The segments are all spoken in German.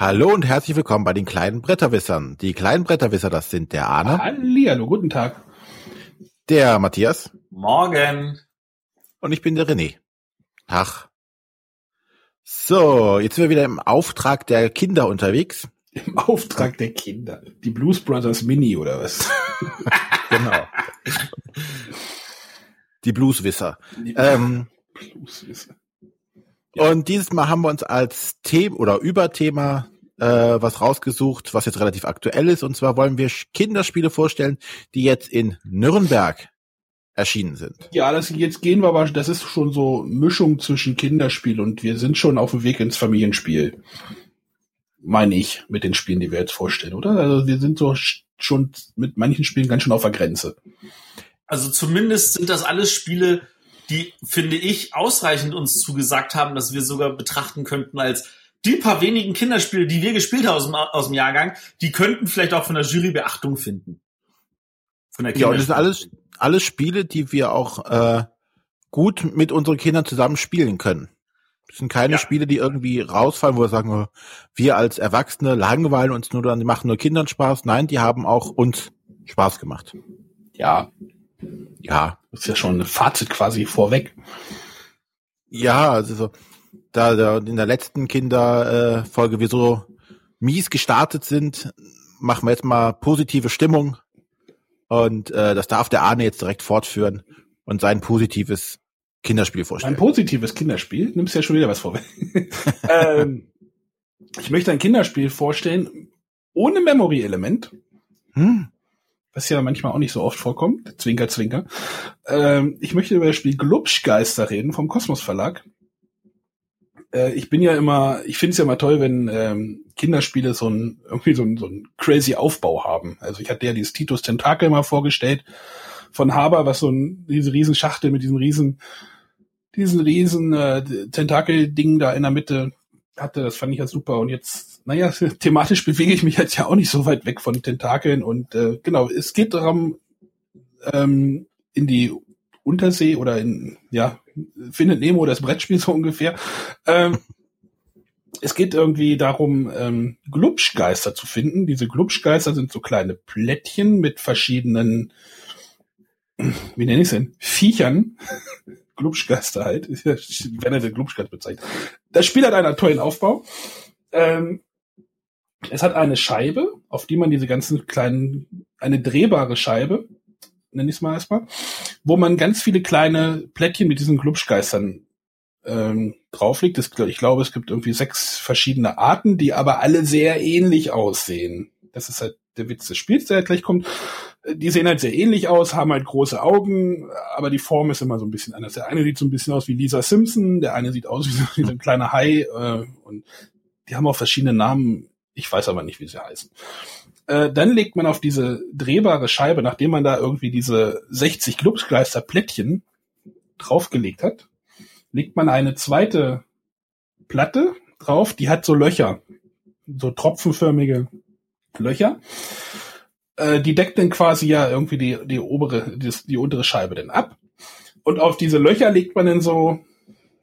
Hallo und herzlich willkommen bei den kleinen Bretterwissern. Die kleinen Bretterwisser, das sind der Arne. Hallihallo, guten Tag. Der Matthias. Morgen. Und ich bin der René. Tag. So, jetzt sind wir wieder im Auftrag der Kinder unterwegs. Im Auftrag der Kinder. Die Blues Brothers Mini oder was? genau. Die Blueswisser. Die ähm, Blueswisser. Und dieses Mal haben wir uns als Thema oder Überthema äh, was rausgesucht, was jetzt relativ aktuell ist. Und zwar wollen wir Kinderspiele vorstellen, die jetzt in Nürnberg erschienen sind. Ja, das jetzt gehen wir aber, das ist schon so Mischung zwischen Kinderspiel und wir sind schon auf dem Weg ins Familienspiel. Meine ich, mit den Spielen, die wir jetzt vorstellen, oder? Also wir sind so schon mit manchen Spielen ganz schön auf der Grenze. Also zumindest sind das alles Spiele, die, finde ich, ausreichend uns zugesagt haben, dass wir sogar betrachten könnten als die paar wenigen Kinderspiele, die wir gespielt haben aus dem, aus dem Jahrgang, die könnten vielleicht auch von der Jury Beachtung finden. Von der ja, und das sind alles, alles Spiele, die wir auch äh, gut mit unseren Kindern zusammen spielen können. Das sind keine ja. Spiele, die irgendwie rausfallen, wo wir sagen, wir als Erwachsene langweilen uns nur, die machen nur Kindern Spaß. Nein, die haben auch uns Spaß gemacht. Ja, ja, das ist ja schon ein Fazit quasi vorweg. Ja, also so, da, da in der letzten Kinderfolge äh, wir so mies gestartet sind, machen wir jetzt mal positive Stimmung und äh, das darf der Arne jetzt direkt fortführen und sein positives Kinderspiel vorstellen. Ein positives Kinderspiel? Nimmst ja schon wieder was vorweg. ähm, ich möchte ein Kinderspiel vorstellen ohne Memory-Element. Hm was ja manchmal auch nicht so oft vorkommt, Zwinker, Zwinker. Ähm, ich möchte über das Spiel Glubschgeister reden vom Kosmos Verlag. Äh, ich bin ja immer, ich finde es ja immer toll, wenn ähm, Kinderspiele so ein irgendwie so ein, so ein crazy Aufbau haben. Also ich hatte ja dieses Titus Tentakel mal vorgestellt von Haber, was so ein diese riesen Schachtel mit diesem riesen diesen riesen äh, Tentakel-Ding da in der Mitte hatte. Das fand ich ja super. Und jetzt naja, thematisch bewege ich mich jetzt ja auch nicht so weit weg von Tentakeln und äh, genau, es geht darum, ähm, in die Untersee oder in, ja, findet Nemo das Brettspiel so ungefähr. Ähm, es geht irgendwie darum, ähm, Glubschgeister zu finden. Diese Glubschgeister sind so kleine Plättchen mit verschiedenen, wie nenne ich es denn, Viechern. Glubschgeister halt. Wenn er den Glubschgeist bezeichnet. Das Spiel hat einen tollen Aufbau. Ähm, es hat eine Scheibe, auf die man diese ganzen kleinen, eine drehbare Scheibe, nenne ich es mal erstmal, wo man ganz viele kleine Plättchen mit diesen Glubschgeistern ähm, drauflegt. Das, ich glaube, es gibt irgendwie sechs verschiedene Arten, die aber alle sehr ähnlich aussehen. Das ist halt der Witz des Spiels, der gleich kommt. Die sehen halt sehr ähnlich aus, haben halt große Augen, aber die Form ist immer so ein bisschen anders. Der eine sieht so ein bisschen aus wie Lisa Simpson, der eine sieht aus wie so ein kleiner Hai äh, und die haben auch verschiedene Namen ich weiß aber nicht, wie sie heißen. Äh, dann legt man auf diese drehbare Scheibe, nachdem man da irgendwie diese 60 Glubschgeister Plättchen draufgelegt hat, legt man eine zweite Platte drauf, die hat so Löcher, so tropfenförmige Löcher. Äh, die deckt dann quasi ja irgendwie die, die obere, die, die untere Scheibe dann ab. Und auf diese Löcher legt man dann so,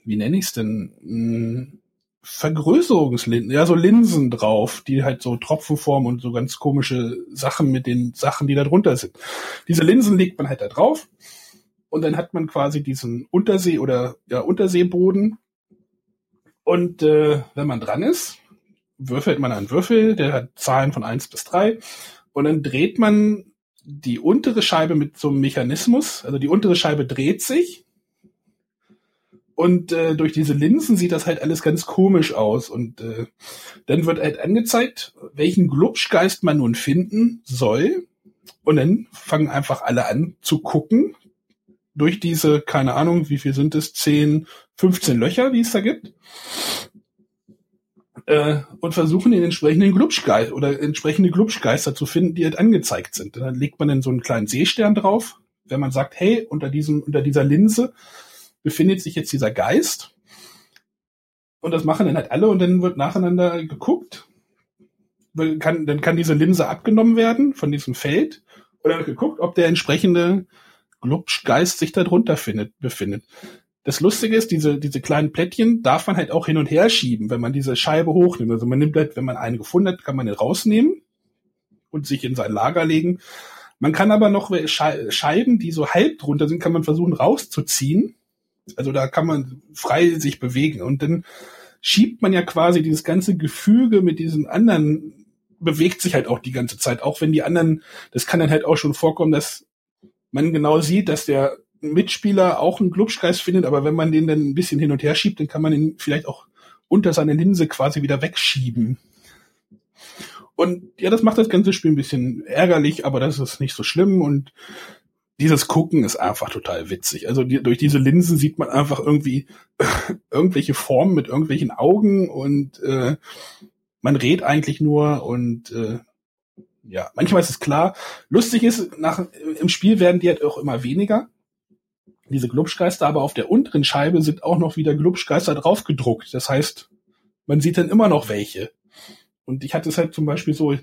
wie nenne ich es denn? Vergrößerungslinsen, ja, so Linsen drauf, die halt so Tropfenform und so ganz komische Sachen mit den Sachen, die da drunter sind. Diese Linsen legt man halt da drauf und dann hat man quasi diesen Untersee- oder ja, Unterseeboden. Und äh, wenn man dran ist, würfelt man einen Würfel, der hat Zahlen von eins bis drei und dann dreht man die untere Scheibe mit so einem Mechanismus, also die untere Scheibe dreht sich und äh, durch diese Linsen sieht das halt alles ganz komisch aus. Und äh, dann wird halt angezeigt, welchen Glubschgeist man nun finden soll. Und dann fangen einfach alle an zu gucken durch diese, keine Ahnung, wie viel sind es, 10, 15 Löcher, wie es da gibt. Äh, und versuchen den entsprechenden Glubschgeist oder entsprechende Glubschgeister zu finden, die halt angezeigt sind. Dann legt man dann so einen kleinen Seestern drauf, wenn man sagt, hey, unter diesem, unter dieser Linse befindet sich jetzt dieser Geist. Und das machen dann halt alle und dann wird nacheinander geguckt. Kann, dann kann diese Linse abgenommen werden von diesem Feld und dann wird geguckt, ob der entsprechende Glubschgeist sich darunter findet, befindet. das Lustige ist, diese, diese kleinen Plättchen darf man halt auch hin und her schieben, wenn man diese Scheibe hochnimmt. Also man nimmt halt, wenn man eine gefunden hat, kann man den rausnehmen und sich in sein Lager legen. Man kann aber noch Scheiben, die so halb drunter sind, kann man versuchen rauszuziehen. Also da kann man frei sich bewegen. Und dann schiebt man ja quasi dieses ganze Gefüge mit diesen anderen bewegt sich halt auch die ganze Zeit, auch wenn die anderen, das kann dann halt auch schon vorkommen, dass man genau sieht, dass der Mitspieler auch einen Glubschkreis findet, aber wenn man den dann ein bisschen hin und her schiebt, dann kann man ihn vielleicht auch unter seine Linse quasi wieder wegschieben. Und ja, das macht das ganze Spiel ein bisschen ärgerlich, aber das ist nicht so schlimm. Und dieses Gucken ist einfach total witzig. Also die, durch diese Linsen sieht man einfach irgendwie irgendwelche Formen mit irgendwelchen Augen und äh, man redet eigentlich nur und äh, ja, manchmal ist es klar. Lustig ist, nach, im Spiel werden die halt auch immer weniger. Diese Glubschgeister, aber auf der unteren Scheibe sind auch noch wieder Glubschgeister drauf gedruckt. Das heißt, man sieht dann immer noch welche. Und ich hatte es halt zum Beispiel so,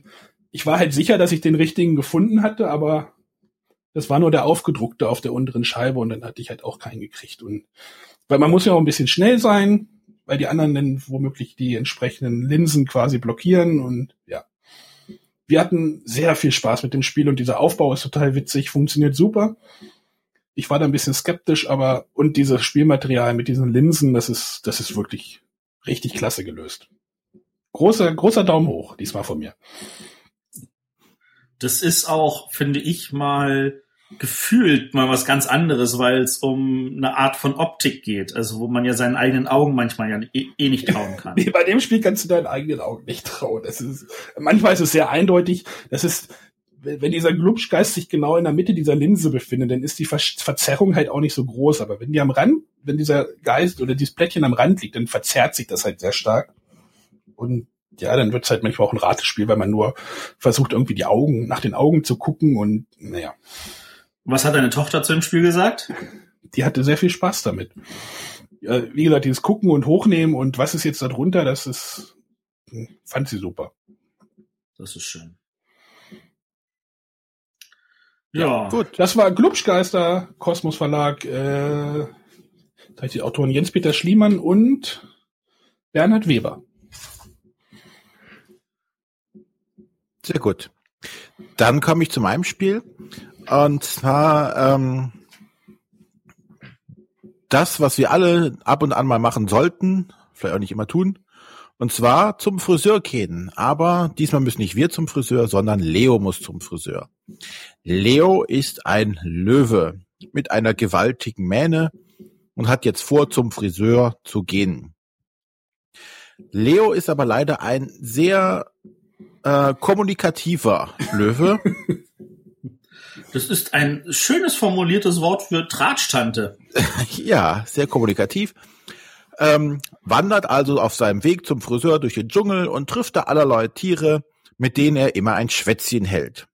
ich war halt sicher, dass ich den richtigen gefunden hatte, aber das war nur der aufgedruckte auf der unteren Scheibe und dann hatte ich halt auch keinen gekriegt. Und weil man muss ja auch ein bisschen schnell sein, weil die anderen dann womöglich die entsprechenden Linsen quasi blockieren und ja. Wir hatten sehr viel Spaß mit dem Spiel und dieser Aufbau ist total witzig, funktioniert super. Ich war da ein bisschen skeptisch, aber und dieses Spielmaterial mit diesen Linsen, das ist, das ist wirklich richtig klasse gelöst großer, großer Daumen hoch, diesmal von mir. Das ist auch, finde ich mal, gefühlt mal was ganz anderes, weil es um eine Art von Optik geht, also wo man ja seinen eigenen Augen manchmal ja eh, eh nicht trauen kann. nee, bei dem Spiel kannst du deinen eigenen Augen nicht trauen. Das ist, manchmal ist es sehr eindeutig. Das ist, wenn dieser Glubschgeist sich genau in der Mitte dieser Linse befindet, dann ist die Verzerrung halt auch nicht so groß. Aber wenn die am Rand, wenn dieser Geist oder dieses Plättchen am Rand liegt, dann verzerrt sich das halt sehr stark. Und ja, dann wird's halt manchmal auch ein Ratespiel, weil man nur versucht, irgendwie die Augen, nach den Augen zu gucken und naja. Was hat deine Tochter zu dem Spiel gesagt? Die hatte sehr viel Spaß damit. Wie gesagt, dieses Gucken und Hochnehmen und was ist jetzt da drunter, das ist, fand sie super. Das ist schön. Ja. ja. Gut, das war Glubschgeister, Kosmos Verlag, äh, die Autoren Jens-Peter Schliemann und Bernhard Weber. Sehr gut. Dann komme ich zu meinem Spiel. Und zwar ähm, das, was wir alle ab und an mal machen sollten, vielleicht auch nicht immer tun. Und zwar zum Friseur gehen. Aber diesmal müssen nicht wir zum Friseur, sondern Leo muss zum Friseur. Leo ist ein Löwe mit einer gewaltigen Mähne und hat jetzt vor, zum Friseur zu gehen. Leo ist aber leider ein sehr äh, kommunikativer Löwe. Das ist ein schönes formuliertes Wort für Drahtstante. ja, sehr kommunikativ. Ähm, wandert also auf seinem Weg zum Friseur durch den Dschungel und trifft da allerlei Tiere, mit denen er immer ein Schwätzchen hält.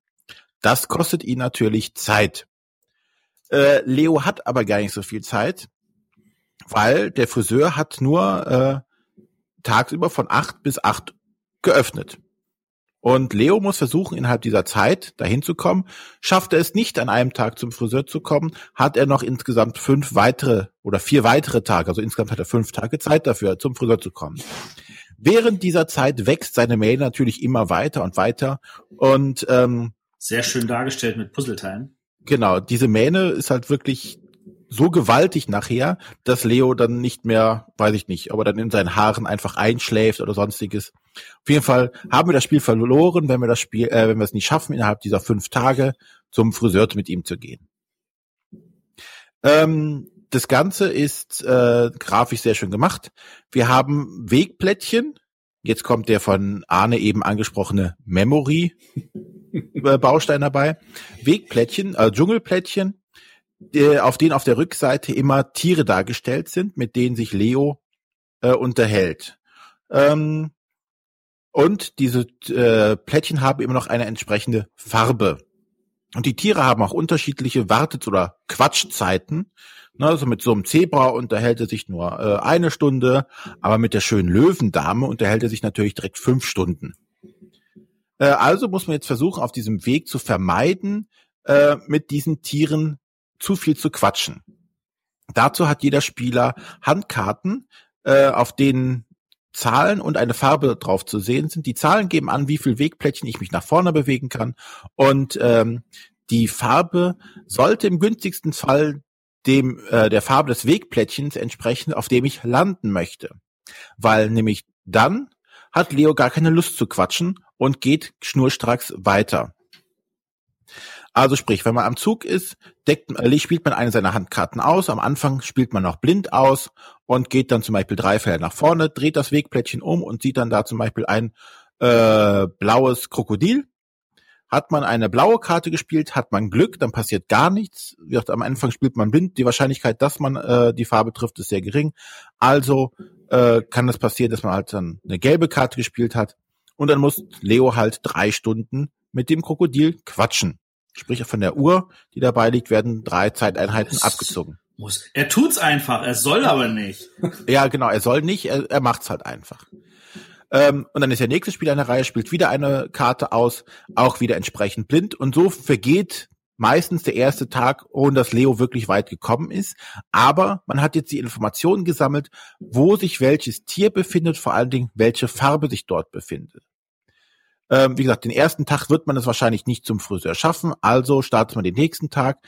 Das kostet ihn natürlich Zeit. Äh, Leo hat aber gar nicht so viel Zeit, weil der Friseur hat nur äh, tagsüber von acht bis acht geöffnet. Und Leo muss versuchen, innerhalb dieser Zeit dahin zu kommen. Schafft er es nicht, an einem Tag zum Friseur zu kommen, hat er noch insgesamt fünf weitere oder vier weitere Tage. Also insgesamt hat er fünf Tage Zeit dafür, zum Friseur zu kommen. Während dieser Zeit wächst seine Mail natürlich immer weiter und weiter. Und ähm, sehr schön dargestellt mit Puzzleteilen. Genau, diese Mähne ist halt wirklich so gewaltig nachher, dass Leo dann nicht mehr, weiß ich nicht, aber dann in seinen Haaren einfach einschläft oder sonstiges. Auf jeden Fall haben wir das Spiel verloren, wenn wir das Spiel, äh, wenn wir es nicht schaffen, innerhalb dieser fünf Tage zum Friseur mit ihm zu gehen. Ähm, das Ganze ist äh, grafisch sehr schön gemacht. Wir haben Wegplättchen. Jetzt kommt der von Arne eben angesprochene Memory Baustein dabei. Wegplättchen, äh, Dschungelplättchen, auf denen auf der Rückseite immer Tiere dargestellt sind, mit denen sich Leo äh, unterhält. Ähm, und diese äh, Plättchen haben immer noch eine entsprechende Farbe. Und die Tiere haben auch unterschiedliche Wartet- oder Quatschzeiten. Ne, also mit so einem Zebra unterhält er sich nur äh, eine Stunde, aber mit der schönen Löwendame unterhält er sich natürlich direkt fünf Stunden. Äh, also muss man jetzt versuchen, auf diesem Weg zu vermeiden, äh, mit diesen Tieren zu viel zu quatschen. Dazu hat jeder Spieler Handkarten, äh, auf denen Zahlen und eine Farbe drauf zu sehen sind. Die Zahlen geben an, wie viel Wegplättchen ich mich nach vorne bewegen kann. Und ähm, die Farbe sollte im günstigsten Fall dem äh, der Farbe des Wegplättchens entsprechen, auf dem ich landen möchte. Weil nämlich dann hat Leo gar keine Lust zu quatschen und geht schnurstracks weiter. Also sprich, wenn man am Zug ist, deckt, äh, spielt man eine seiner Handkarten aus. Am Anfang spielt man noch blind aus und geht dann zum Beispiel drei Felder nach vorne, dreht das Wegplättchen um und sieht dann da zum Beispiel ein äh, blaues Krokodil. Hat man eine blaue Karte gespielt, hat man Glück, dann passiert gar nichts. Wie gesagt, am Anfang spielt man blind. Die Wahrscheinlichkeit, dass man äh, die Farbe trifft, ist sehr gering. Also äh, kann es passieren, dass man halt dann eine gelbe Karte gespielt hat. Und dann muss Leo halt drei Stunden mit dem Krokodil quatschen. Sprich, von der Uhr, die dabei liegt, werden drei Zeiteinheiten das abgezogen. Muss. Er tut's einfach, er soll aber nicht. ja, genau, er soll nicht, er, er macht's halt einfach. Ähm, und dann ist der nächste Spieler in der Reihe, spielt wieder eine Karte aus, auch wieder entsprechend blind. Und so vergeht meistens der erste Tag, ohne dass Leo wirklich weit gekommen ist. Aber man hat jetzt die Informationen gesammelt, wo sich welches Tier befindet, vor allen Dingen welche Farbe sich dort befindet. Ähm, wie gesagt, den ersten Tag wird man es wahrscheinlich nicht zum Friseur schaffen, also startet man den nächsten Tag.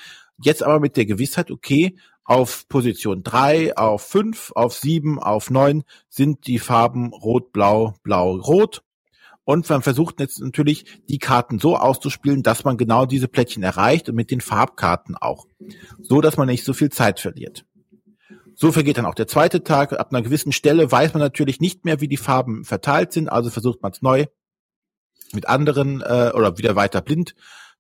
Jetzt aber mit der Gewissheit, okay, auf Position drei, auf fünf, auf sieben, auf neun sind die Farben rot, blau, blau, rot. Und man versucht jetzt natürlich, die Karten so auszuspielen, dass man genau diese Plättchen erreicht und mit den Farbkarten auch. So, dass man nicht so viel Zeit verliert. So vergeht dann auch der zweite Tag. Ab einer gewissen Stelle weiß man natürlich nicht mehr, wie die Farben verteilt sind, also versucht man es neu mit anderen äh, oder wieder weiter blind.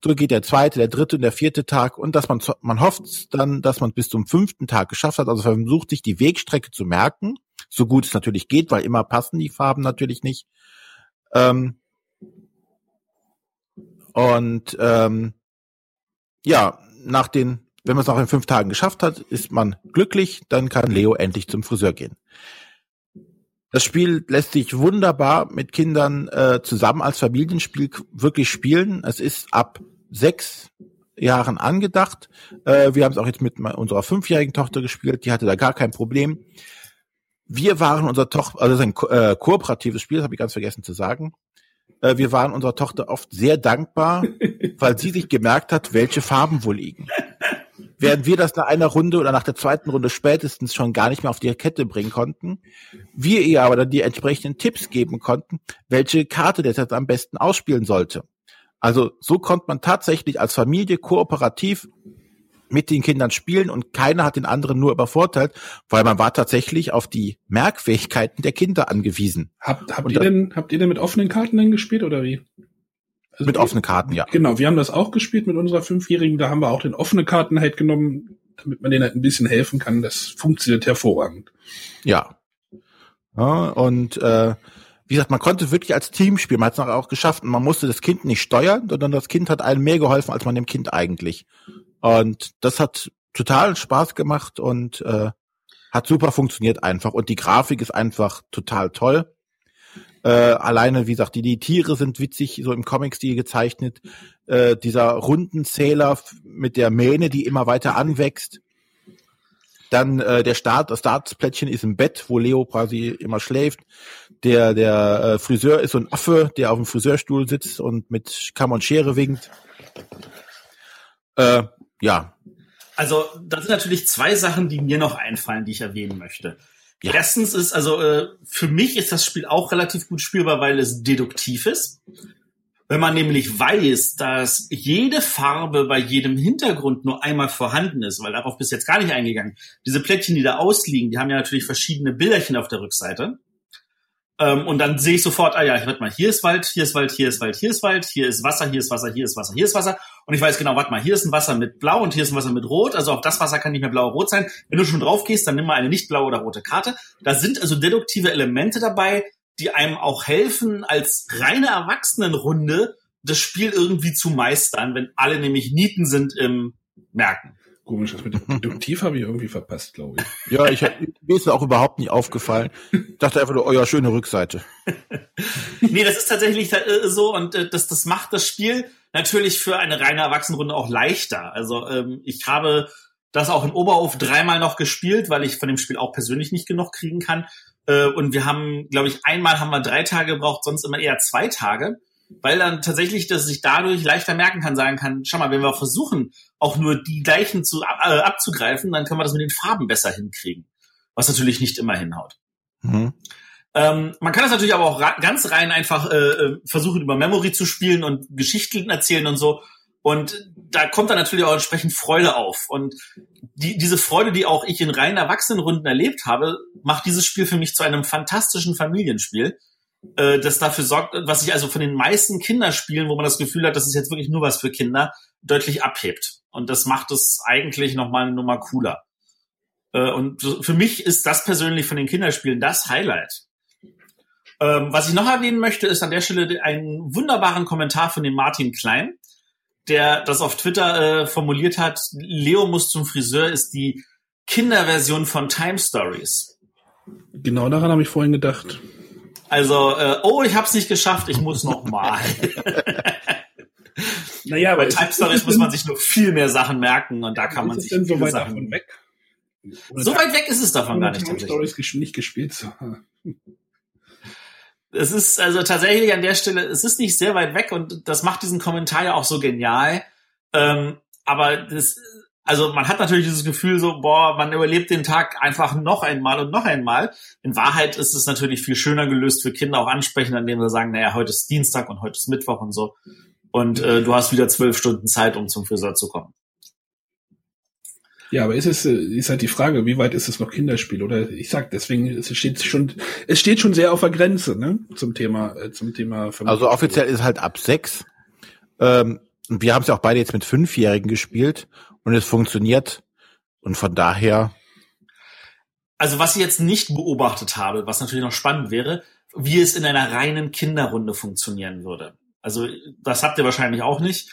So geht der zweite, der dritte und der vierte Tag und dass man man hofft dann, dass man bis zum fünften Tag geschafft hat. Also versucht sich die Wegstrecke zu merken, so gut es natürlich geht, weil immer passen die Farben natürlich nicht. Ähm, und ähm, ja, nach den, wenn man es auch in fünf Tagen geschafft hat, ist man glücklich, dann kann Leo endlich zum Friseur gehen. Das Spiel lässt sich wunderbar mit Kindern äh, zusammen als Familienspiel wirklich spielen. Es ist ab sechs Jahren angedacht. Äh, wir haben es auch jetzt mit unserer fünfjährigen Tochter gespielt. Die hatte da gar kein Problem. Wir waren unserer Tochter, also das ist ein ko äh, kooperatives Spiel, das habe ich ganz vergessen zu sagen. Äh, wir waren unserer Tochter oft sehr dankbar, weil sie sich gemerkt hat, welche Farben wohl liegen während wir das nach einer Runde oder nach der zweiten Runde spätestens schon gar nicht mehr auf die Kette bringen konnten, wir ihr aber dann die entsprechenden Tipps geben konnten, welche Karte der jetzt am besten ausspielen sollte. Also so konnte man tatsächlich als Familie kooperativ mit den Kindern spielen und keiner hat den anderen nur übervorteilt, weil man war tatsächlich auf die Merkfähigkeiten der Kinder angewiesen. Habt, habt ihr denn, habt ihr denn mit offenen Karten denn gespielt oder wie? Also mit offenen Karten, ja. Genau, wir haben das auch gespielt mit unserer Fünfjährigen. Da haben wir auch den offenen Karten halt genommen, damit man denen halt ein bisschen helfen kann. Das funktioniert hervorragend. Ja. ja und äh, wie gesagt, man konnte wirklich als Team spielen. Man hat es auch geschafft und man musste das Kind nicht steuern, sondern das Kind hat einem mehr geholfen, als man dem Kind eigentlich. Und das hat total Spaß gemacht und äh, hat super funktioniert einfach. Und die Grafik ist einfach total toll. Äh, alleine, wie gesagt, die, die Tiere sind witzig, so im Comic-Stil gezeichnet. Äh, dieser Rundenzähler mit der Mähne, die immer weiter anwächst. Dann äh, der Start, das Startplättchen ist im Bett, wo Leo quasi immer schläft. Der, der äh, Friseur ist so ein Affe, der auf dem Friseurstuhl sitzt und mit Kamm und Schere winkt. Äh, ja. Also, das sind natürlich zwei Sachen, die mir noch einfallen, die ich erwähnen möchte. Ja. Erstens ist, also äh, für mich ist das Spiel auch relativ gut spielbar, weil es deduktiv ist. Wenn man nämlich weiß, dass jede Farbe bei jedem Hintergrund nur einmal vorhanden ist, weil darauf bis jetzt gar nicht eingegangen. Diese Plättchen, die da ausliegen, die haben ja natürlich verschiedene Bilderchen auf der Rückseite. Ähm, und dann sehe ich sofort, ah ja, warte mal, hier ist Wald, hier ist Wald, hier ist Wald, hier ist Wald, hier ist Wasser, hier ist Wasser, hier ist Wasser, hier ist Wasser. Und ich weiß genau, warte mal, hier ist ein Wasser mit Blau und hier ist ein Wasser mit Rot. Also auf das Wasser kann nicht mehr blau oder rot sein. Wenn du schon drauf gehst, dann nimm mal eine nicht blaue oder rote Karte. Da sind also deduktive Elemente dabei, die einem auch helfen, als reine Erwachsenenrunde das Spiel irgendwie zu meistern, wenn alle nämlich Nieten sind im Merken. Komisch, das mit dem Deduktiv habe ich irgendwie verpasst, glaube ich. Ja, ich, mir ist auch überhaupt nicht aufgefallen. Ich dachte einfach nur, euer oh schöne Rückseite. nee, das ist tatsächlich äh, so und äh, das, das macht das Spiel natürlich für eine reine Erwachsenenrunde auch leichter. Also ähm, ich habe das auch in Oberhof dreimal noch gespielt, weil ich von dem Spiel auch persönlich nicht genug kriegen kann. Äh, und wir haben, glaube ich, einmal haben wir drei Tage gebraucht, sonst immer eher zwei Tage, weil dann tatsächlich, dass sich dadurch leichter merken kann, sagen kann, schau mal, wenn wir versuchen, auch nur die gleichen zu, äh, abzugreifen, dann können wir das mit den Farben besser hinkriegen. Was natürlich nicht immer hinhaut. Mhm. Ähm, man kann das natürlich aber auch ganz rein einfach äh, äh, versuchen, über Memory zu spielen und Geschichten erzählen und so. Und da kommt dann natürlich auch entsprechend Freude auf. Und die, diese Freude, die auch ich in reinen Erwachsenenrunden erlebt habe, macht dieses Spiel für mich zu einem fantastischen Familienspiel, äh, das dafür sorgt, was sich also von den meisten Kinderspielen, wo man das Gefühl hat, das ist jetzt wirklich nur was für Kinder, deutlich abhebt. Und das macht es eigentlich nochmal eine Nummer cooler. Äh, und für mich ist das persönlich von den Kinderspielen das Highlight. Ähm, was ich noch erwähnen möchte, ist an der Stelle einen wunderbaren Kommentar von dem Martin Klein, der das auf Twitter äh, formuliert hat. Leo muss zum Friseur ist die Kinderversion von Time Stories. Genau daran habe ich vorhin gedacht. Also, äh, oh, ich habe es nicht geschafft, ich muss noch mal. naja, bei Time Stories muss man sich nur viel mehr Sachen merken und da kann man sich denn so weit davon weg. Oder so weit weg ist es davon gar nicht. Time Stories nicht gespielt. Es ist also tatsächlich an der Stelle, es ist nicht sehr weit weg und das macht diesen Kommentar ja auch so genial. Ähm, aber das, also man hat natürlich dieses Gefühl so, boah, man überlebt den Tag einfach noch einmal und noch einmal. In Wahrheit ist es natürlich viel schöner gelöst für Kinder auch ansprechen, indem wir sagen, naja, heute ist Dienstag und heute ist Mittwoch und so. Und äh, du hast wieder zwölf Stunden Zeit, um zum Friseur zu kommen. Ja, aber ist es, äh, ist halt die Frage, wie weit ist es noch Kinderspiel? Oder ich sag, deswegen, es steht schon, es steht schon sehr auf der Grenze, ne, zum Thema, äh, zum Thema. Also offiziell ist halt ab sechs. Ähm, und wir haben es ja auch beide jetzt mit Fünfjährigen gespielt und es funktioniert. Und von daher. Also was ich jetzt nicht beobachtet habe, was natürlich noch spannend wäre, wie es in einer reinen Kinderrunde funktionieren würde. Also das habt ihr wahrscheinlich auch nicht.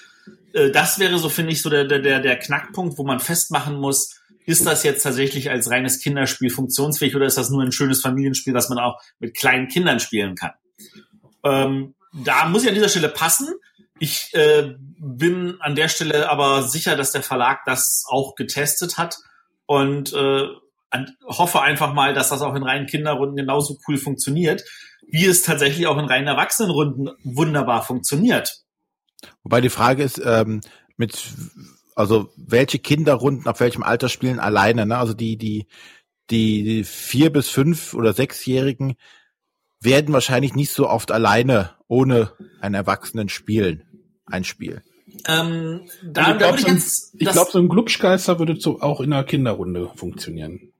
Äh, das wäre so, finde ich, so der, der, der Knackpunkt, wo man festmachen muss, ist das jetzt tatsächlich als reines Kinderspiel funktionsfähig oder ist das nur ein schönes Familienspiel, das man auch mit kleinen Kindern spielen kann? Ähm, da muss ich an dieser Stelle passen. Ich äh, bin an der Stelle aber sicher, dass der Verlag das auch getestet hat und äh, hoffe einfach mal, dass das auch in reinen Kinderrunden genauso cool funktioniert, wie es tatsächlich auch in reinen Erwachsenenrunden wunderbar funktioniert. Wobei die Frage ist, ähm, mit, also welche Kinderrunden auf welchem Alter spielen alleine, ne? Also die, die, die vier bis fünf oder sechsjährigen werden wahrscheinlich nicht so oft alleine ohne einen Erwachsenen spielen. Ein Spiel. Ähm, da, also ich glaube, so, ein, glaub, so ein Glubschgeister würde so auch in einer Kinderrunde funktionieren.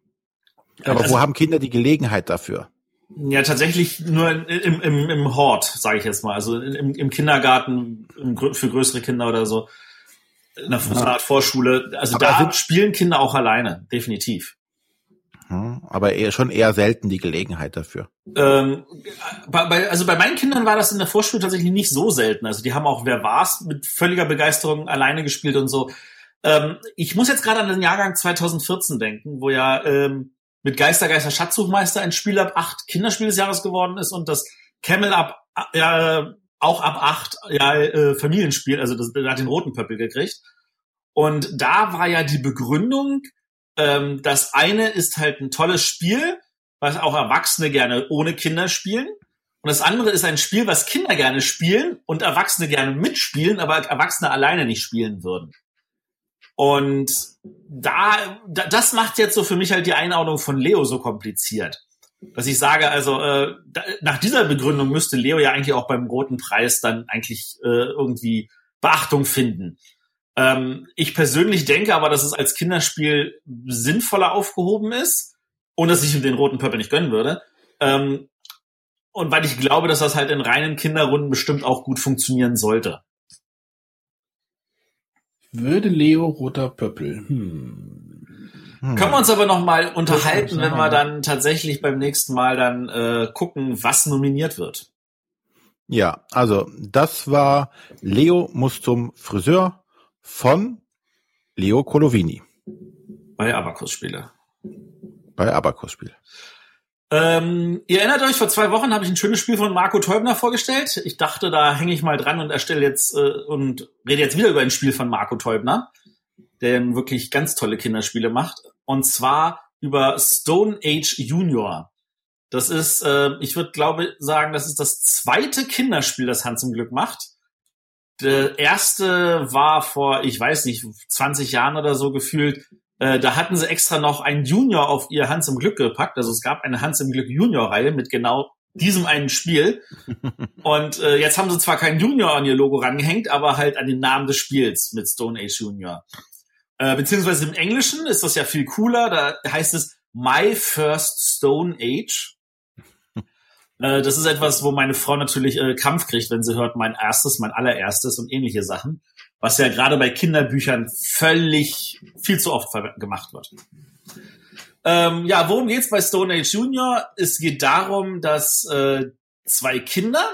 Aber also, wo haben Kinder die Gelegenheit dafür? Ja, tatsächlich nur im, im, im Hort, sage ich jetzt mal. Also im, im Kindergarten im, für größere Kinder oder so. In der ja. Art Vorschule. Also aber da spielen Kinder auch alleine, definitiv. Aber eher, schon eher selten die Gelegenheit dafür. Ähm, bei, also bei meinen Kindern war das in der Vorschule tatsächlich nicht so selten. Also die haben auch Wer war's mit völliger Begeisterung alleine gespielt und so. Ähm, ich muss jetzt gerade an den Jahrgang 2014 denken, wo ja ähm, mit Geister, Geister, Schatzsuchmeister ein Spiel ab acht Kinderspiel des Jahres geworden ist und das Camel ab, äh, auch ab acht ja, äh, Familienspiel, also das, das hat den roten Pöppel gekriegt. Und da war ja die Begründung, ähm, das eine ist halt ein tolles Spiel, was auch Erwachsene gerne ohne Kinder spielen. Und das andere ist ein Spiel, was Kinder gerne spielen und Erwachsene gerne mitspielen, aber Erwachsene alleine nicht spielen würden. Und da, da, das macht jetzt so für mich halt die Einordnung von Leo so kompliziert. Dass ich sage, also äh, nach dieser Begründung müsste Leo ja eigentlich auch beim Roten Preis dann eigentlich äh, irgendwie Beachtung finden. Ähm, ich persönlich denke aber, dass es als Kinderspiel sinnvoller aufgehoben ist und dass ich ihm den Roten Pöppel nicht gönnen würde. Ähm, und weil ich glaube, dass das halt in reinen Kinderrunden bestimmt auch gut funktionieren sollte. Würde Leo roter Pöppel. Hm. Hm. Können wir uns aber noch mal unterhalten, wenn wir dann tatsächlich beim nächsten Mal dann äh, gucken, was nominiert wird. Ja, also das war Leo muss zum Friseur von Leo Colovini. Bei Abacus-Spiele. Bei Abacus-Spiele. Ähm, ihr erinnert euch, vor zwei Wochen habe ich ein schönes Spiel von Marco Teubner vorgestellt. Ich dachte, da hänge ich mal dran und erstelle jetzt äh, und rede jetzt wieder über ein Spiel von Marco Teubner. der wirklich ganz tolle Kinderspiele macht. Und zwar über Stone Age Junior. Das ist, äh, ich würde glaube sagen, das ist das zweite Kinderspiel, das Hans im Glück macht. Der erste war vor, ich weiß nicht, 20 Jahren oder so gefühlt. Äh, da hatten sie extra noch einen Junior auf ihr Hans im Glück gepackt. Also es gab eine Hans im Glück Junior-Reihe mit genau diesem einen Spiel. Und äh, jetzt haben sie zwar keinen Junior an ihr Logo rangehängt, aber halt an den Namen des Spiels mit Stone Age Junior. Äh, beziehungsweise im Englischen ist das ja viel cooler. Da heißt es My First Stone Age. Äh, das ist etwas, wo meine Frau natürlich äh, Kampf kriegt, wenn sie hört, mein erstes, mein allererstes und ähnliche Sachen. Was ja gerade bei Kinderbüchern völlig viel zu oft gemacht wird. Ähm, ja, worum geht's bei Stone Age Junior? Es geht darum, dass äh, zwei Kinder,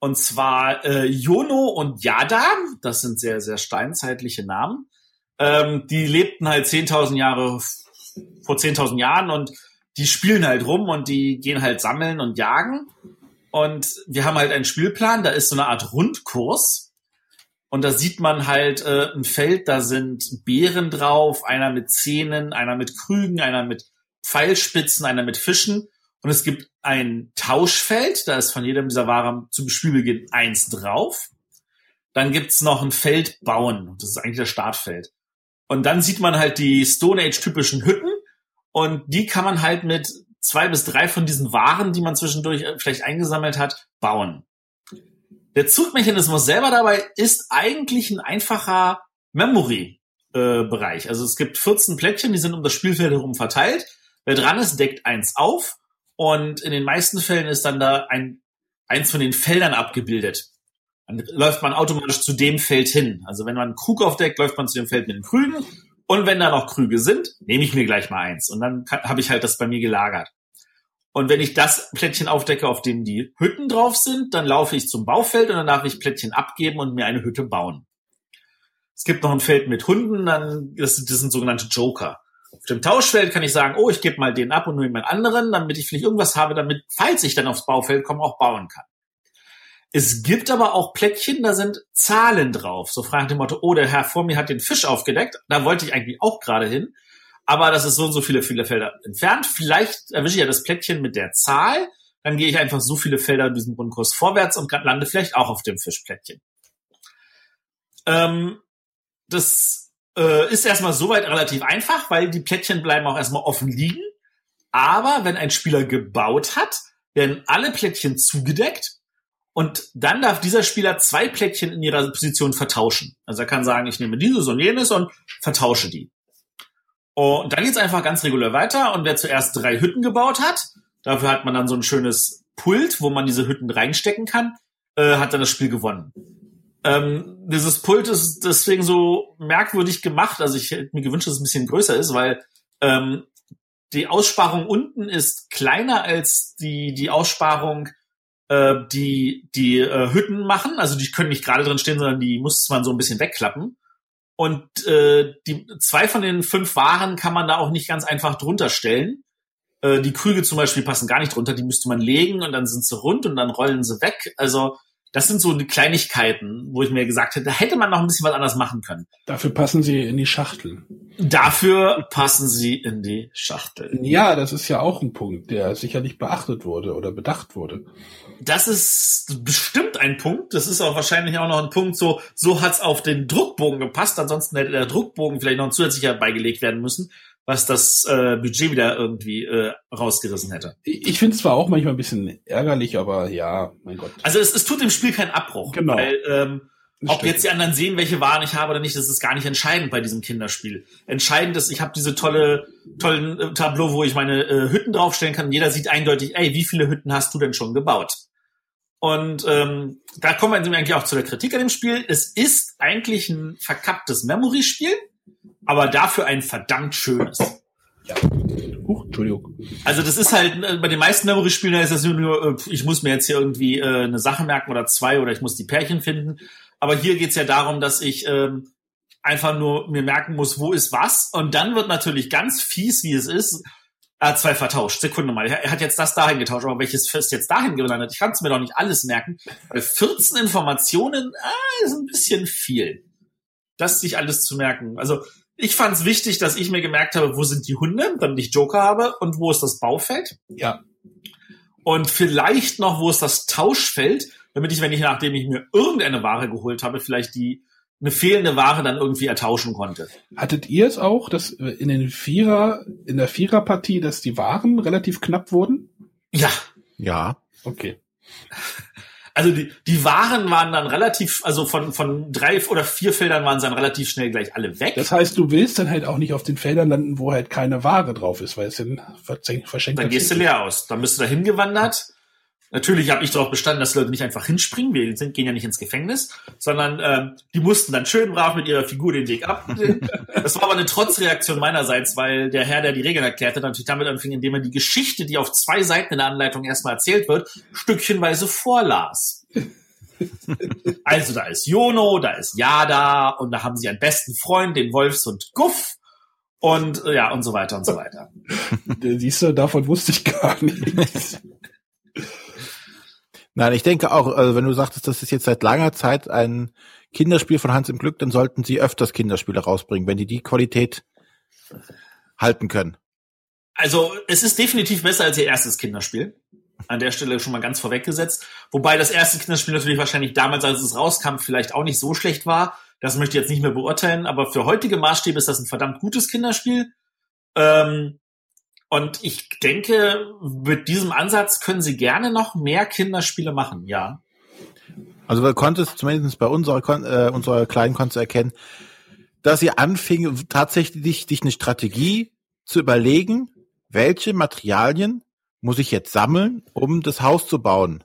und zwar äh, Jono und Yada, das sind sehr, sehr steinzeitliche Namen, ähm, die lebten halt 10.000 Jahre vor 10.000 Jahren und die spielen halt rum und die gehen halt sammeln und jagen. Und wir haben halt einen Spielplan, da ist so eine Art Rundkurs. Und da sieht man halt äh, ein Feld, da sind Beeren drauf, einer mit Zähnen, einer mit Krügen, einer mit Pfeilspitzen, einer mit Fischen. Und es gibt ein Tauschfeld, da ist von jedem dieser Waren zum Spielbeginn eins drauf. Dann gibt's noch ein Feld bauen, das ist eigentlich das Startfeld. Und dann sieht man halt die Stone Age typischen Hütten und die kann man halt mit zwei bis drei von diesen Waren, die man zwischendurch äh, vielleicht eingesammelt hat, bauen. Der Zugmechanismus selber dabei ist eigentlich ein einfacher Memory-Bereich. Äh, also es gibt 14 Plättchen, die sind um das Spielfeld herum verteilt. Wer dran ist, deckt eins auf und in den meisten Fällen ist dann da ein, eins von den Feldern abgebildet. Dann läuft man automatisch zu dem Feld hin. Also wenn man einen Krug aufdeckt, läuft man zu dem Feld mit den Krügen und wenn da noch Krüge sind, nehme ich mir gleich mal eins. Und dann habe ich halt das bei mir gelagert. Und wenn ich das Plättchen aufdecke, auf dem die Hütten drauf sind, dann laufe ich zum Baufeld und dann darf ich Plättchen abgeben und mir eine Hütte bauen. Es gibt noch ein Feld mit Hunden, dann das, das sind sogenannte Joker. Auf dem Tauschfeld kann ich sagen, oh, ich gebe mal den ab und nur jemand anderen, damit ich vielleicht irgendwas habe, damit, falls ich dann aufs Baufeld komme, auch bauen kann. Es gibt aber auch Plättchen, da sind Zahlen drauf. So fragt dem Motto, oh, der Herr vor mir hat den Fisch aufgedeckt. Da wollte ich eigentlich auch gerade hin. Aber das ist so und so viele, viele Felder entfernt. Vielleicht erwische ich ja das Plättchen mit der Zahl. Dann gehe ich einfach so viele Felder in diesem Grundkurs vorwärts und lande vielleicht auch auf dem Fischplättchen. Ähm, das äh, ist erstmal soweit relativ einfach, weil die Plättchen bleiben auch erstmal offen liegen. Aber wenn ein Spieler gebaut hat, werden alle Plättchen zugedeckt und dann darf dieser Spieler zwei Plättchen in ihrer Position vertauschen. Also er kann sagen, ich nehme dieses und jenes und vertausche die. Und dann geht's einfach ganz regulär weiter. Und wer zuerst drei Hütten gebaut hat, dafür hat man dann so ein schönes Pult, wo man diese Hütten reinstecken kann, äh, hat dann das Spiel gewonnen. Ähm, dieses Pult ist deswegen so merkwürdig gemacht. Also ich hätte mir gewünscht, dass es ein bisschen größer ist, weil ähm, die Aussparung unten ist kleiner als die, die Aussparung äh, die die äh, Hütten machen. Also die können nicht gerade drin stehen, sondern die muss man so ein bisschen wegklappen. Und äh, die zwei von den fünf Waren kann man da auch nicht ganz einfach drunter stellen. Äh, die Krüge zum Beispiel passen gar nicht drunter, die müsste man legen und dann sind sie rund und dann rollen sie weg. Also das sind so die Kleinigkeiten, wo ich mir gesagt hätte, da hätte man noch ein bisschen was anders machen können. Dafür passen sie in die Schachtel. Dafür passen sie in die Schachtel. Ja, das ist ja auch ein Punkt, der sicherlich beachtet wurde oder bedacht wurde. Das ist bestimmt ein Punkt. Das ist auch wahrscheinlich auch noch ein Punkt, so, so hat's auf den Druckbogen gepasst. Ansonsten hätte der Druckbogen vielleicht noch zusätzlicher beigelegt werden müssen was das äh, Budget wieder irgendwie äh, rausgerissen hätte. Ich, finde es zwar auch manchmal ein bisschen ärgerlich, aber ja, mein Gott. Also es, es tut dem Spiel keinen Abbruch. Genau. Weil, ähm, ob jetzt die anderen sehen, welche Waren ich habe oder nicht, das ist gar nicht entscheidend bei diesem Kinderspiel. Entscheidend ist, ich habe diese tolle, tollen äh, Tableau, wo ich meine äh, Hütten draufstellen kann. Jeder sieht eindeutig, ey, wie viele Hütten hast du denn schon gebaut? Und ähm, da kommen wir eigentlich auch zu der Kritik an dem Spiel. Es ist eigentlich ein verkapptes Memory-Spiel aber dafür ein verdammt schönes. Ja. Huch, Entschuldigung. Also das ist halt, äh, bei den meisten Memory-Spielen ist das nur, äh, ich muss mir jetzt hier irgendwie äh, eine Sache merken oder zwei oder ich muss die Pärchen finden. Aber hier geht's ja darum, dass ich ähm, einfach nur mir merken muss, wo ist was. Und dann wird natürlich ganz fies, wie es ist, er hat zwei vertauscht. Sekunde mal. Er hat jetzt das dahin getauscht, aber welches ist jetzt dahin gelandet? Ich kann es mir doch nicht alles merken. Weil 14 Informationen ah, ist ein bisschen viel. Das sich alles zu merken. Also ich fand es wichtig, dass ich mir gemerkt habe, wo sind die Hunde, damit ich Joker habe und wo ist das Baufeld. Ja. Und vielleicht noch, wo ist das Tauschfeld, damit ich, wenn ich, nachdem ich mir irgendeine Ware geholt habe, vielleicht die eine fehlende Ware dann irgendwie ertauschen konnte. Hattet ihr es auch, dass in den Vierer, in der Viererpartie, dass die Waren relativ knapp wurden? Ja. Ja. Okay. Also die, die Waren waren dann relativ, also von, von drei oder vier Feldern waren sie dann relativ schnell gleich alle weg. Das heißt, du willst dann halt auch nicht auf den Feldern landen, wo halt keine Ware drauf ist, weil es dann verschenkt Dann gehst du leer aus. Dann bist du da hingewandert Natürlich habe ich darauf bestanden, dass die Leute nicht einfach hinspringen. Wir sind, gehen ja nicht ins Gefängnis, sondern ähm, die mussten dann schön brav mit ihrer Figur den Weg ab. das war aber eine Trotzreaktion meinerseits, weil der Herr, der die Regeln erklärte, natürlich damit anfing, indem er die Geschichte, die auf zwei Seiten in der Anleitung erstmal erzählt wird, stückchenweise vorlas. also da ist Jono, da ist Yada und da haben sie einen besten Freund, den Wolfshund Guff und ja und so weiter und so weiter. Siehst du, davon wusste ich gar nichts. Nein, ich denke auch, also wenn du sagtest, das ist jetzt seit langer Zeit ein Kinderspiel von Hans im Glück, dann sollten sie öfters Kinderspiele rausbringen, wenn die die Qualität halten können. Also es ist definitiv besser als ihr erstes Kinderspiel. An der Stelle schon mal ganz vorweggesetzt. Wobei das erste Kinderspiel natürlich wahrscheinlich damals, als es rauskam, vielleicht auch nicht so schlecht war. Das möchte ich jetzt nicht mehr beurteilen. Aber für heutige Maßstäbe ist das ein verdammt gutes Kinderspiel. Ähm, und ich denke, mit diesem Ansatz können sie gerne noch mehr Kinderspiele machen, ja. Also du konntest zumindest bei unserer, äh, unserer kleinen Konze erkennen, dass sie anfing, tatsächlich dich eine Strategie zu überlegen, welche Materialien muss ich jetzt sammeln, um das Haus zu bauen.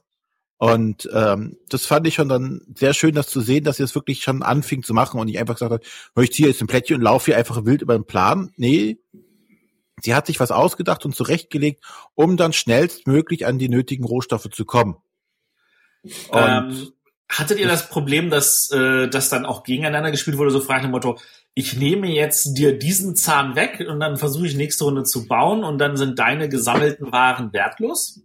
Und ähm, das fand ich schon dann sehr schön, das zu sehen, dass sie es das wirklich schon anfing zu machen und nicht einfach gesagt hat, ich ziehe jetzt ein Plättchen und laufe hier einfach wild über den Plan. Nee, Sie hat sich was ausgedacht und zurechtgelegt, um dann schnellstmöglich an die nötigen Rohstoffe zu kommen. Ähm, hattet ihr das Problem, dass äh, das dann auch gegeneinander gespielt wurde, so frei dem Motto, ich nehme jetzt dir diesen Zahn weg und dann versuche ich nächste Runde zu bauen und dann sind deine gesammelten Waren wertlos?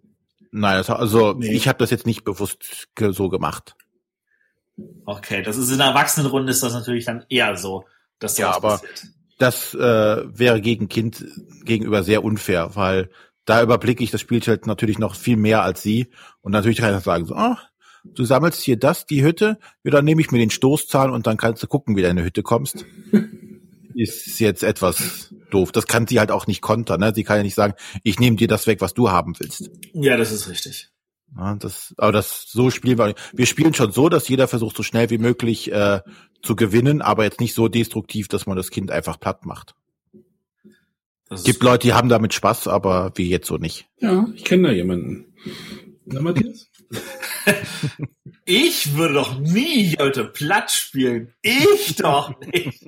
Nein, das, also nee. ich habe das jetzt nicht bewusst so gemacht. Okay, das ist in einer Erwachsenenrunde ist das natürlich dann eher so, dass ja, aber passiert das äh, wäre gegen Kind gegenüber sehr unfair, weil da überblicke ich das Spielfeld natürlich noch viel mehr als sie. Und natürlich kann ich sagen, so, oh, du sammelst hier das, die Hütte, ja, dann nehme ich mir den Stoßzahn und dann kannst du gucken, wie deine Hütte kommst. Ist jetzt etwas doof. Das kann sie halt auch nicht kontern. Ne? Sie kann ja nicht sagen, ich nehme dir das weg, was du haben willst. Ja, das ist richtig. Ja, das, aber das so spielen wir. Wir spielen schon so, dass jeder versucht, so schnell wie möglich äh, zu gewinnen, aber jetzt nicht so destruktiv, dass man das Kind einfach platt macht. Es gibt Leute, die haben damit Spaß, aber wir jetzt so nicht. Ja, ich kenne da jemanden. Na, Matthias? ich würde doch nie heute platt spielen. Ich doch nicht.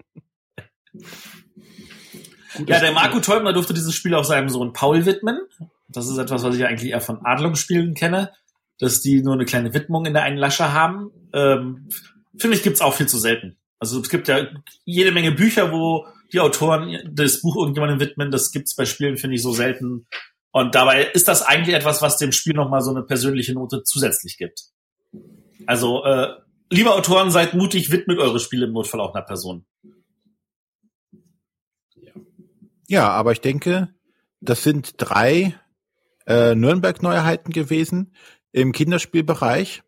Gut, ja, der Marco Teubner durfte dieses Spiel auch seinem Sohn Paul widmen. Das ist etwas, was ich eigentlich eher von Adlungsspielen kenne, dass die nur eine kleine Widmung in der einen Lasche haben. Ähm, Finde ich, gibt's auch viel zu selten. Also es gibt ja jede Menge Bücher, wo die Autoren das Buch irgendjemandem widmen. Das gibt's bei Spielen, finde ich, so selten. Und dabei ist das eigentlich etwas, was dem Spiel nochmal so eine persönliche Note zusätzlich gibt. Also, äh, liebe Autoren, seid mutig, widmet eure Spiele im Notfall auch einer Person. Ja, aber ich denke, das sind drei äh, Nürnberg-Neuheiten gewesen im Kinderspielbereich,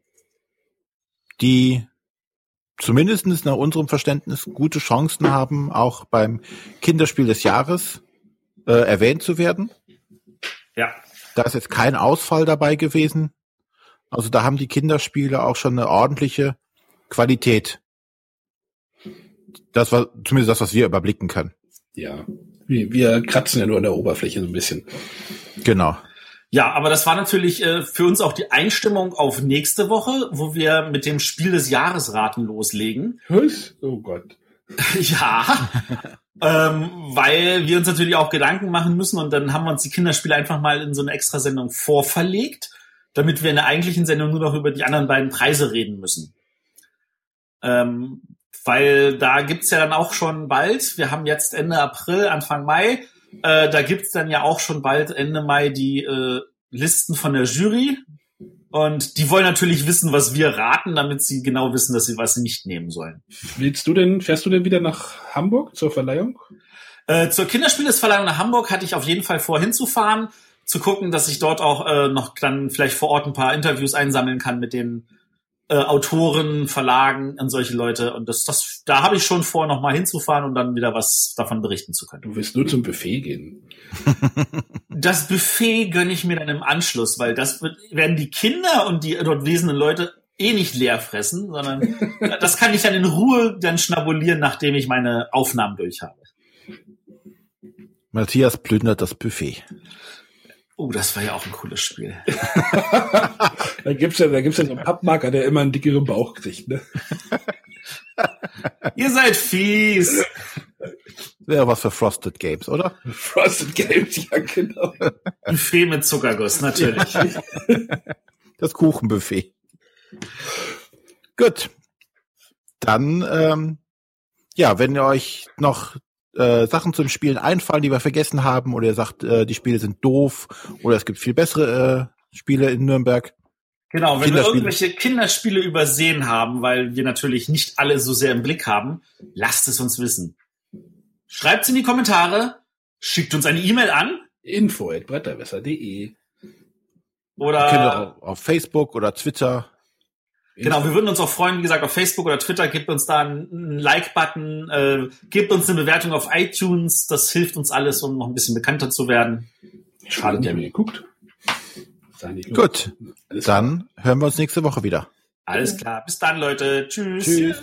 die zumindest nach unserem Verständnis gute Chancen haben, auch beim Kinderspiel des Jahres äh, erwähnt zu werden. Ja. Da ist jetzt kein Ausfall dabei gewesen. Also da haben die Kinderspiele auch schon eine ordentliche Qualität. Das war zumindest das, was wir überblicken können. Ja. Wir, wir kratzen ja nur an der Oberfläche so ein bisschen. Genau. Ja, aber das war natürlich äh, für uns auch die Einstimmung auf nächste Woche, wo wir mit dem Spiel des Jahresraten loslegen. Was? Oh Gott. ja, ähm, weil wir uns natürlich auch Gedanken machen müssen und dann haben wir uns die Kinderspiele einfach mal in so eine Extrasendung vorverlegt, damit wir in der eigentlichen Sendung nur noch über die anderen beiden Preise reden müssen. Ähm, weil da gibt's ja dann auch schon bald, wir haben jetzt Ende April, Anfang Mai, äh, da gibt's dann ja auch schon bald Ende Mai die äh, Listen von der Jury. Und die wollen natürlich wissen, was wir raten, damit sie genau wissen, dass sie was nicht nehmen sollen. Willst du denn, fährst du denn wieder nach Hamburg zur Verleihung? Äh, zur Kinderspielesverleihung nach Hamburg hatte ich auf jeden Fall vor hinzufahren, zu gucken, dass ich dort auch äh, noch dann vielleicht vor Ort ein paar Interviews einsammeln kann mit den äh, Autoren, Verlagen und solche Leute. Und das, das, da habe ich schon vor, noch mal hinzufahren und dann wieder was davon berichten zu können. Du willst nur zum Buffet gehen. das Buffet gönne ich mir dann im Anschluss, weil das wird, werden die Kinder und die dort lesenden Leute eh nicht leer fressen, sondern das kann ich dann in Ruhe dann schnabulieren, nachdem ich meine Aufnahmen durch habe. Matthias plündert das Buffet. Oh, das war ja auch ein cooles Spiel. da gibt's ja, da gibt's ja so einen Pappmarker, der immer einen dickeren Bauch kriegt, ne? Ihr seid fies. Wäre was für Frosted Games, oder? Frosted Games, ja genau. Buffet mit Zuckerguss, natürlich. Das Kuchenbuffet. Gut. Dann, ähm, ja, wenn ihr euch noch äh, Sachen zum Spielen einfallen, die wir vergessen haben, oder ihr sagt, äh, die Spiele sind doof, oder es gibt viel bessere äh, Spiele in Nürnberg. Genau, wenn wir irgendwelche Kinderspiele übersehen haben, weil wir natürlich nicht alle so sehr im Blick haben, lasst es uns wissen. Schreibt es in die Kommentare, schickt uns eine E-Mail an. info info.bretterwässer.de Oder auf Facebook oder Twitter. Genau, wir würden uns auch freuen, wie gesagt, auf Facebook oder Twitter, gebt uns da einen Like-Button, äh, gebt uns eine Bewertung auf iTunes, das hilft uns alles, um noch ein bisschen bekannter zu werden. Schade, der mir geguckt. Gut, dann hören wir uns nächste Woche wieder. Alles klar, bis dann, Leute. Tschüss. Tschüss.